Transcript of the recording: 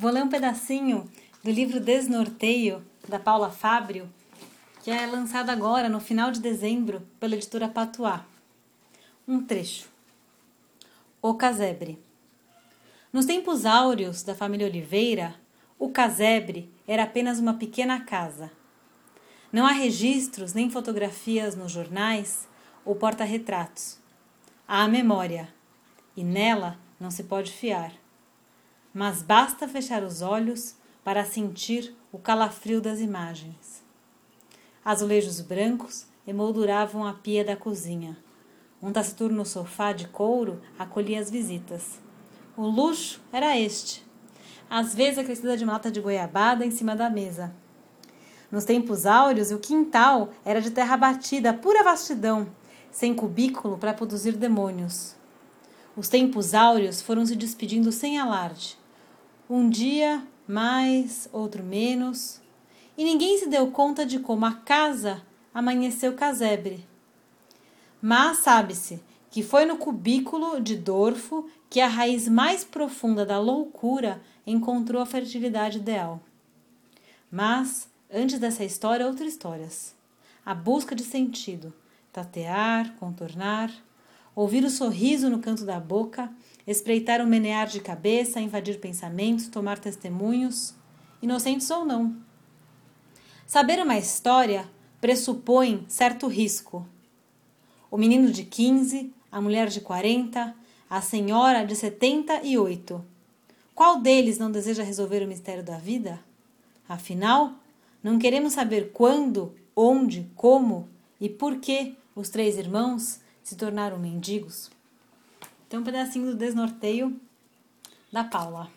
Vou ler um pedacinho do livro Desnorteio, da Paula Fábio, que é lançado agora, no final de dezembro, pela editora Patuá. Um trecho. O casebre. Nos tempos áureos da família Oliveira, o casebre era apenas uma pequena casa. Não há registros nem fotografias nos jornais ou porta-retratos. Há a memória, e nela não se pode fiar mas basta fechar os olhos para sentir o calafrio das imagens. Azulejos brancos emolduravam a pia da cozinha. Um taciturno sofá de couro acolhia as visitas. O luxo era este. Às vezes acrescida de mata de goiabada em cima da mesa. Nos tempos áureos, o quintal era de terra batida, pura vastidão, sem cubículo para produzir demônios. Os tempos áureos foram se despedindo sem alarde. Um dia mais, outro menos, e ninguém se deu conta de como a casa amanheceu casebre. Mas sabe-se que foi no cubículo de Dorfo que a raiz mais profunda da loucura encontrou a fertilidade ideal. Mas, antes dessa história, outras histórias. A busca de sentido, tatear, contornar, ouvir o sorriso no canto da boca espreitar um menear de cabeça, invadir pensamentos, tomar testemunhos, inocentes ou não. Saber uma história pressupõe certo risco. O menino de 15, a mulher de 40, a senhora de 78. Qual deles não deseja resolver o mistério da vida? Afinal, não queremos saber quando, onde, como e por que os três irmãos se tornaram mendigos? Tem um pedacinho do desnorteio da Paula.